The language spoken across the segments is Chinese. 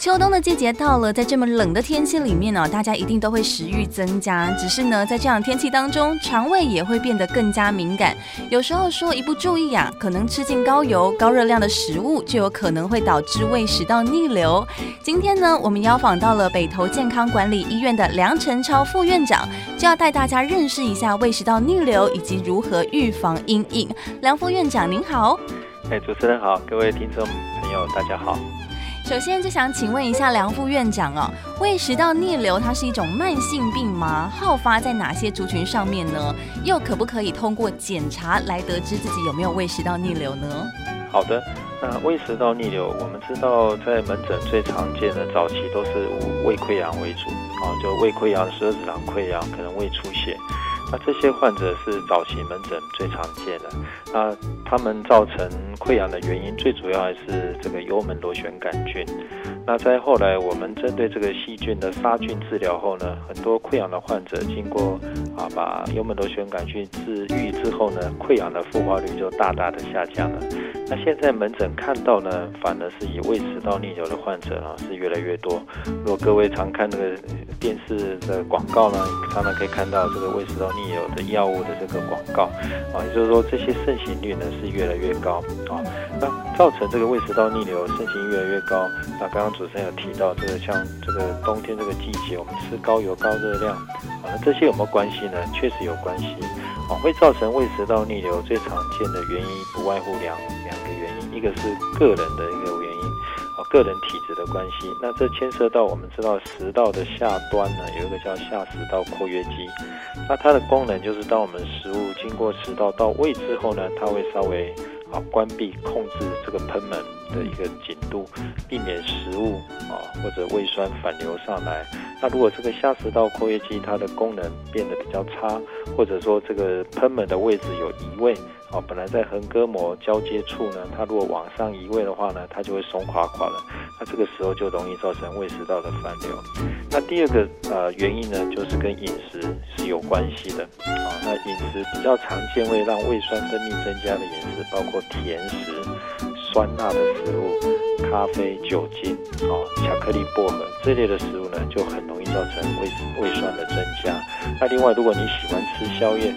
秋冬的季节到了，在这么冷的天气里面呢，大家一定都会食欲增加。只是呢，在这样天气当中，肠胃也会变得更加敏感。有时候说一不注意啊，可能吃进高油、高热量的食物，就有可能会导致胃食道逆流。今天呢，我们邀访到了北投健康管理医院的梁晨超副院长，就要带大家认识一下胃食道逆流以及如何预防阴影。梁副院长您好。哎，主持人好，各位听众朋友大家好。首先就想请问一下梁副院长哦，胃食道逆流它是一种慢性病吗？好发在哪些族群上面呢？又可不可以通过检查来得知自己有没有胃食道逆流呢？好的，那胃食道逆流，我们知道在门诊最常见的早期都是胃溃疡为主啊，就胃溃疡、十二指肠溃疡，可能胃出血。那这些患者是早期门诊最常见的，那他们造成溃疡的原因最主要还是这个幽门螺旋杆菌。那在后来我们针对这个细菌的杀菌治疗后呢，很多溃疡的患者经过啊把幽门螺旋杆菌治愈之后呢，溃疡的复发率就大大的下降了。那现在门诊看到呢，反而是以胃食道逆流的患者啊是越来越多。如果各位常看那个电视的广告呢，常常可以看到这个胃食道逆逆流的药物的这个广告啊，也就是说这些盛行率呢是越来越高啊。那造成这个胃食道逆流盛行越来越高，那刚刚主持人有提到这个像这个冬天这个季节，我们吃高油高热量啊，那这些有没有关系呢？确实有关系啊。会造成胃食道逆流最常见的原因不外乎两两个原因，一个是个人的一个原因。啊个人体质的关系，那这牵涉到我们知道食道的下端呢，有一个叫下食道括约肌，那它的功能就是当我们食物经过食道到胃之后呢，它会稍微啊关闭控制这个喷门的一个紧度，避免食物啊或者胃酸反流上来。那如果这个下食道括约肌它的功能变得比较差，或者说这个喷门的位置有移位。哦，本来在横膈膜交接处呢，它如果往上移位的话呢，它就会松垮垮了。那这个时候就容易造成胃食道的反流。那第二个呃原因呢，就是跟饮食是有关系的。啊，那饮食比较常见会让胃酸分泌增加的饮食，包括甜食、酸辣的食物、咖啡、酒精、哦巧克力、薄荷这类的食物呢，就很容易造成胃胃酸的增加。那另外，如果你喜欢吃宵夜，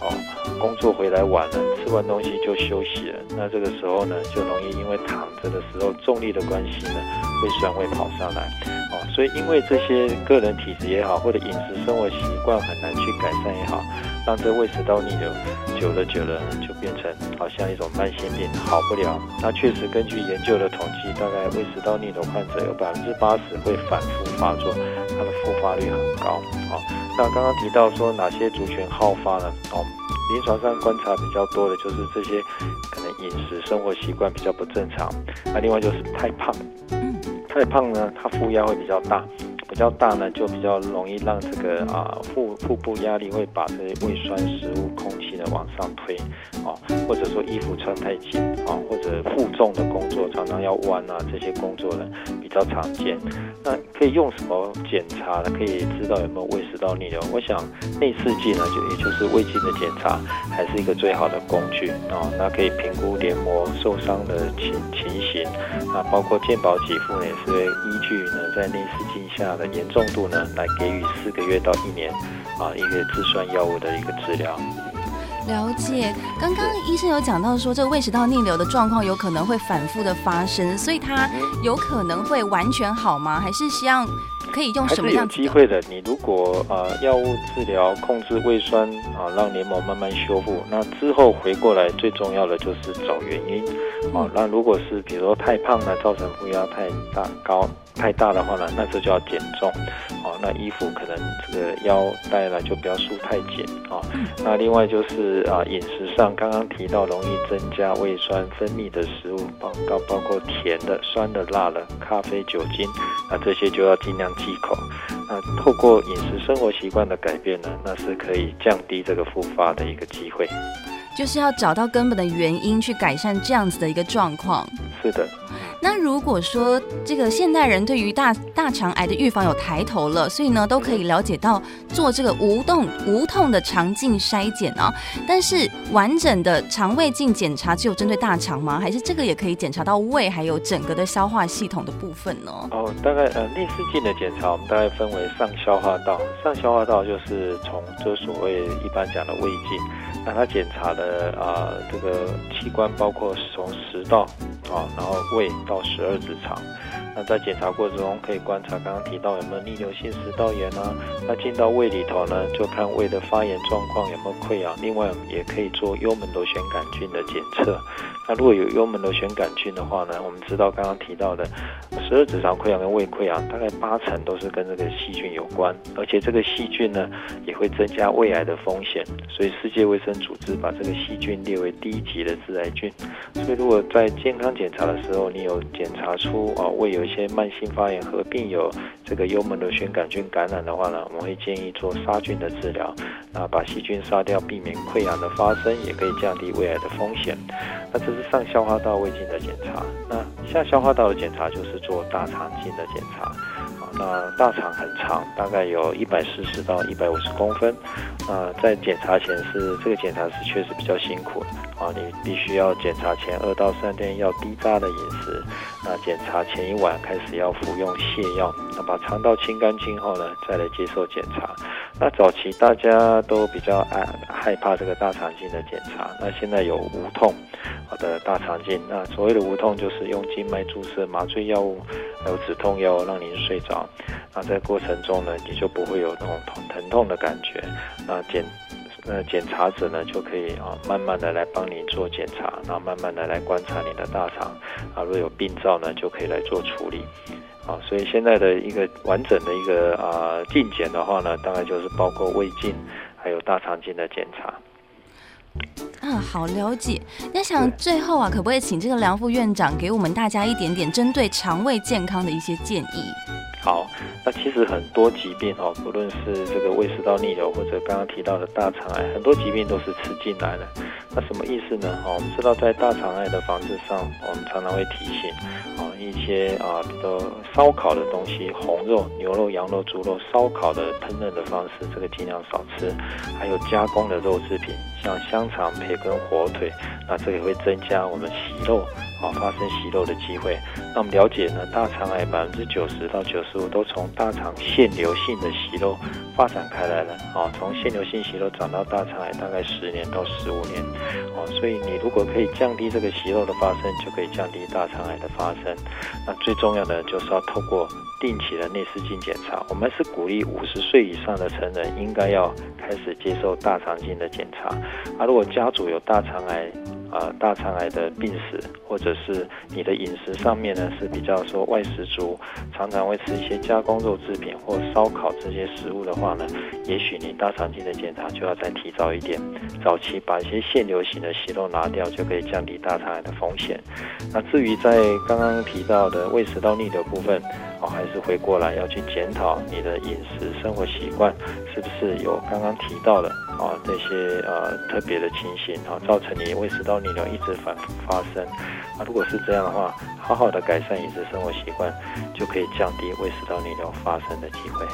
哦。工作回来晚了，吃完东西就休息了，那这个时候呢，就容易因为躺着的时候重力的关系呢，胃酸会跑上来，哦，所以因为这些个人体质也好，或者饮食生活习惯很难去改善也好，让这胃食道逆流久了久了就变成好像一种慢性病，好不了。那确实根据研究的统计，大概胃食道逆流患者有百分之八十会反复发作，它的复发率很高。哦，那刚刚提到说哪些族群好发呢？哦。临床上观察比较多的就是这些，可能饮食生活习惯比较不正常。那另外就是太胖，太胖呢，它负压会比较大，比较大呢就比较容易让这个啊腹腹部压力会把这些胃酸、食物、空气呢往上推，啊，或者说衣服穿太紧啊，或者负重的工作常常要弯啊，这些工作呢比较常见。那可以用什么检查呢？可以知道有没有胃食道逆流？我想内视镜呢，就也就是胃镜的检查，还是一个最好的工具啊。那可以评估黏膜受伤的情情形，那包括健保给付呢，也是依据呢在内视镜下的严重度呢，来给予四个月到一年啊一个自酸药物的一个治疗。了解，刚刚医生有讲到说，这个胃食道逆流的状况有可能会反复的发生，所以它有可能会完全好吗？还是希望可以用什么样子的？还是有机会的。你如果呃药物治疗控制胃酸啊，让黏膜慢慢修复，那之后回过来最重要的就是找原因。哦，那如果是比如说太胖了，造成负压太大高。太大的话呢，那这就要减重，哦，那衣服可能这个腰带呢就不要束太紧啊。那另外就是啊，饮食上刚刚提到容易增加胃酸分泌的食物，包包包括甜的、酸的、辣的、咖啡、酒精，那这些就要尽量忌口。那透过饮食生活习惯的改变呢，那是可以降低这个复发的一个机会。就是要找到根本的原因去改善这样子的一个状况。是的。那如果说这个现代人对于大大肠癌的预防有抬头了，所以呢都可以了解到做这个无痛无痛的肠镜筛检啊。但是完整的肠胃镜检查只有针对大肠吗？还是这个也可以检查到胃还有整个的消化系统的部分呢？哦，大概呃内视镜的检查，我们大概分为上消化道，上消化道就是从就所谓一般讲的胃镜，那它检查的啊、这个器官包括从食道啊，然后胃到十二指肠。那在检查过程中可以观察刚刚提到有没有逆流性食道炎啊，那进到胃里头呢，就看胃的发炎状况有没有溃疡。另外，也可以做幽门螺旋杆菌的检测。那如果有幽门螺旋杆菌的话呢，我们知道刚刚提到的十二指肠溃疡跟胃溃疡，大概八成都是跟这个细菌有关，而且这个细菌呢也会增加胃癌的风险。所以世界卫生组织把这个细菌列为低级的致癌菌。所以如果在健康检查的时候，你有检查出啊胃有些慢性发炎，合并有这个幽门螺旋杆菌感染的话呢，我们会建议做杀菌的治疗，啊，把细菌杀掉，避免溃疡的发生，也可以降低胃癌的风险。那这是上消化道胃镜的检查，那下消化道的检查就是做大肠镜的检查。那大肠很长，大概有一百四十到一百五十公分。啊，在检查前是这个检查是确实比较辛苦啊，你必须要检查前二到三天要低渣的饮食。那检查前一晚开始要服用泻药，那把肠道清干净后呢，再来接受检查。那早期大家都比较爱害怕这个大肠镜的检查，那现在有无痛好的大肠镜。那所谓的无痛就是用静脉注射麻醉药物，还有止痛药让您睡着。那在过程中呢，你就不会有那种疼疼痛的感觉。那检那检查者呢就可以啊慢慢的来帮您做检查，然后慢慢的来观察你的大肠。啊，如果有病灶呢，就可以来做处理。啊，所以现在的一个完整的一个啊镜检的话呢，大概就是包括胃镜还有大肠镜的检查。啊，好了解。那想最后啊，可不可以请这个梁副院长给我们大家一点点针对肠胃健康的一些建议？好，那其实很多疾病哦，不论是这个胃食道逆流或者刚刚提到的大肠癌，很多疾病都是吃进来的。那什么意思呢？哦，我们知道在大肠癌的防治上，我们常常会提醒哦，一些啊，比如烧烤的东西，红肉、牛肉、羊肉、猪肉，烧烤的烹饪的方式，这个尽量少吃。还有加工的肉制品，像香肠、培根、火腿，那这个会增加我们息肉。啊，发生息肉的机会。那我们了解呢，大肠癌百分之九十到九十五都从大肠腺瘤性的息肉发展开来了。啊，从腺瘤性息肉长到大肠癌大概十年到十五年。哦，所以你如果可以降低这个息肉的发生，就可以降低大肠癌的发生。那最重要的就是要透过定期的内视镜检查。我们是鼓励五十岁以上的成人应该要开始接受大肠镜的检查。啊，如果家族有大肠癌，呃，大肠癌的病史，或者是你的饮食上面呢是比较说外食族，常常会吃一些加工肉制品或烧烤这些食物的话呢，也许你大肠镜的检查就要再提早一点，早期把一些腺瘤型的息肉拿掉，就可以降低大肠癌的风险。那至于在刚刚提到的胃食道逆流部分，哦，还是回过来要去检讨你的饮食生活习惯是不是有刚刚提到的啊这些呃特别的情形啊，造成你胃食道。逆流一直反复发生，啊，如果是这样的话，好好的改善饮食生活习惯，就可以降低胃食道逆流发生的机会。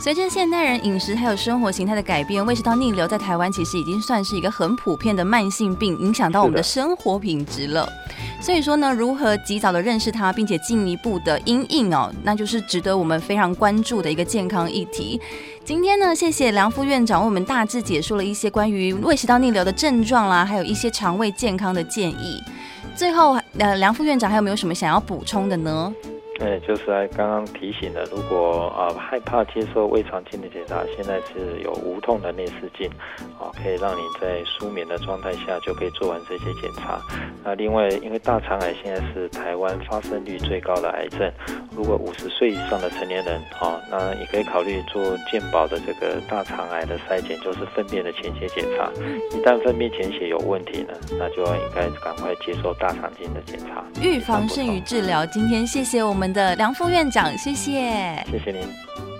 随着现代人饮食还有生活形态的改变，胃食道逆流在台湾其实已经算是一个很普遍的慢性病，影响到我们的生活品质了。所以说呢，如何及早的认识它，并且进一步的因应哦，那就是值得我们非常关注的一个健康议题。今天呢，谢谢梁副院长为我们大致解说了一些关于胃食道逆流的症状啦，还有一些肠胃健康的建议。最后，呃，梁副院长还有没有什么想要补充的呢？对，就是来刚刚提醒的，如果啊、害怕接受胃肠镜的检查，现在是有无痛的内视镜，啊、可以让你在舒眠的状态下就可以做完这些检查。那另外，因为大肠癌现在是台湾发生率最高的癌症，如果五十岁以上的成年人，啊、那也可以考虑做健保的这个大肠癌的筛检，就是粪便的潜血检查。一旦粪便潜血有问题呢，那就要应该赶快接受大肠镜的检查。预防胜于治疗。今天谢谢我们们。的梁副院长，谢谢，谢谢您。